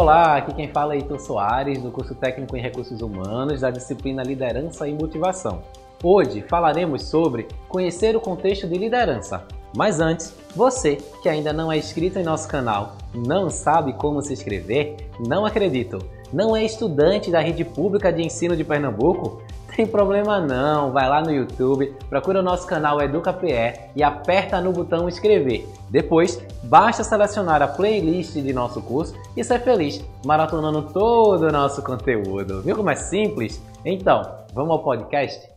Olá, aqui quem fala é Heitor Soares, do curso técnico em recursos humanos, da disciplina Liderança e Motivação. Hoje falaremos sobre conhecer o contexto de liderança. Mas antes, você que ainda não é inscrito em nosso canal, não sabe como se inscrever, não acredito, não é estudante da rede pública de ensino de Pernambuco? Tem problema não, vai lá no YouTube, procura o nosso canal EducaPE e aperta no botão inscrever. Depois, basta selecionar a playlist de nosso curso e ser feliz, maratonando todo o nosso conteúdo. Viu como é simples? Então, vamos ao podcast?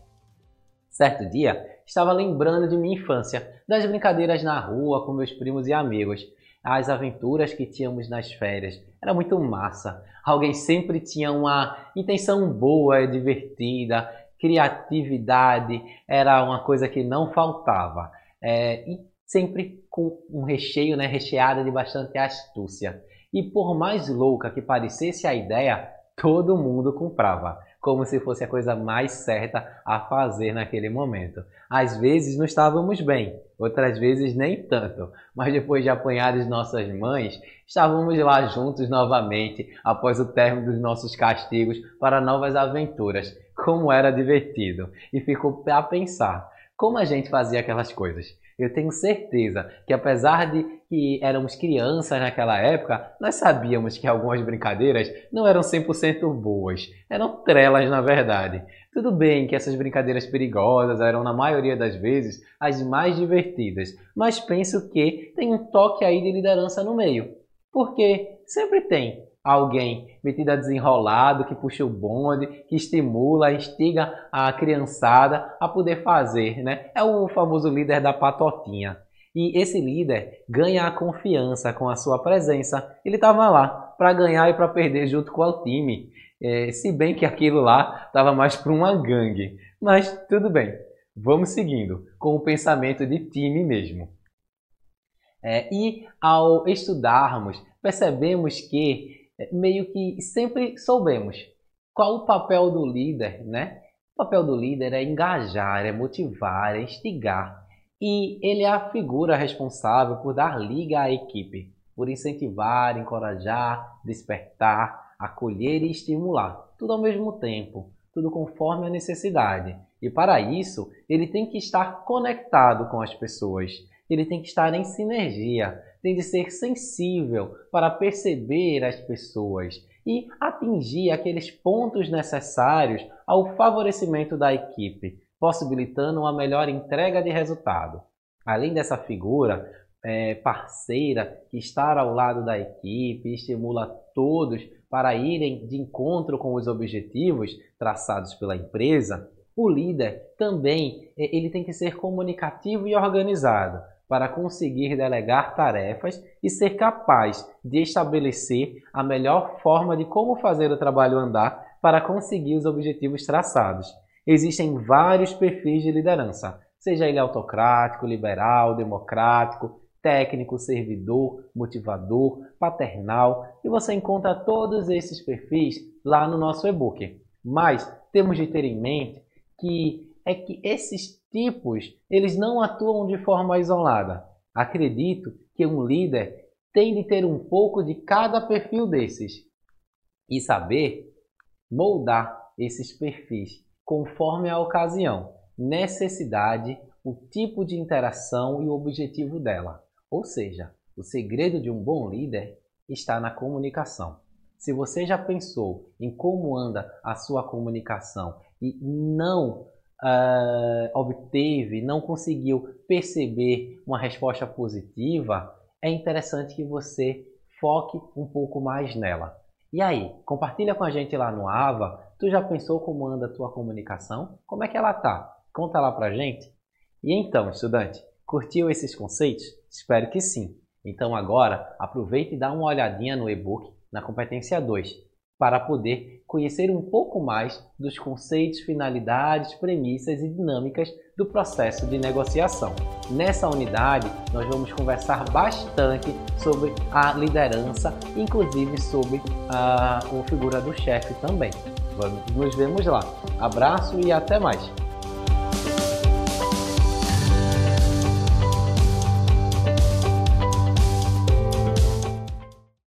Certo dia, estava lembrando de minha infância, das brincadeiras na rua com meus primos e amigos, as aventuras que tínhamos nas férias. Era muito massa. Alguém sempre tinha uma intenção boa, divertida, criatividade, era uma coisa que não faltava. É, e sempre com um recheio, né, recheada de bastante astúcia. E por mais louca que parecesse a ideia, todo mundo comprava como se fosse a coisa mais certa a fazer naquele momento. Às vezes não estávamos bem, outras vezes nem tanto, mas depois de apanhar as nossas mães, estávamos lá juntos novamente após o término dos nossos castigos para novas aventuras. Como era divertido! E ficou a pensar como a gente fazia aquelas coisas. Eu tenho certeza que apesar de que éramos crianças naquela época, nós sabíamos que algumas brincadeiras não eram 100% boas, eram trelas na verdade. Tudo bem que essas brincadeiras perigosas eram na maioria das vezes as mais divertidas, mas penso que tem um toque aí de liderança no meio. Porque sempre tem alguém metido a desenrolado, que puxa o bonde, que estimula, instiga a criançada a poder fazer, né? É o famoso líder da patotinha. E esse líder ganha a confiança com a sua presença. Ele estava lá para ganhar e para perder junto com o time. É, se bem que aquilo lá estava mais para uma gangue. Mas tudo bem, vamos seguindo com o pensamento de time mesmo. É, e ao estudarmos, percebemos que meio que sempre soubemos qual o papel do líder, né? O papel do líder é engajar, é motivar, é instigar. E ele é a figura responsável por dar liga à equipe, por incentivar, encorajar, despertar, acolher e estimular, tudo ao mesmo tempo, tudo conforme a necessidade. E para isso, ele tem que estar conectado com as pessoas, ele tem que estar em sinergia, tem de ser sensível para perceber as pessoas e atingir aqueles pontos necessários ao favorecimento da equipe, possibilitando uma melhor entrega de resultado. Além dessa figura é, parceira que está ao lado da equipe, estimula todos para irem de encontro com os objetivos traçados pela empresa, o líder também é, ele tem que ser comunicativo e organizado, para conseguir delegar tarefas e ser capaz de estabelecer a melhor forma de como fazer o trabalho andar para conseguir os objetivos traçados. Existem vários perfis de liderança, seja ele autocrático, liberal, democrático, técnico, servidor, motivador, paternal, e você encontra todos esses perfis lá no nosso e-book. Mas temos de ter em mente que é que esses tipos, eles não atuam de forma isolada. Acredito que um líder tem de ter um pouco de cada perfil desses e saber moldar esses perfis conforme a ocasião, necessidade, o tipo de interação e o objetivo dela. Ou seja, o segredo de um bom líder está na comunicação. Se você já pensou em como anda a sua comunicação e não uh, obteve, não conseguiu perceber uma resposta positiva, é interessante que você foque um pouco mais nela. E aí, compartilha com a gente lá no Ava. Tu já pensou como anda a tua comunicação? Como é que ela tá? Conta lá pra gente. E então, estudante, curtiu esses conceitos? Espero que sim. Então agora, aproveite e dá uma olhadinha no e-book na competência 2 para poder conhecer um pouco mais dos conceitos, finalidades, premissas e dinâmicas do processo de negociação. Nessa unidade, nós vamos conversar bastante sobre a liderança, inclusive sobre a, a figura do chefe também. Nos vemos lá. Abraço e até mais!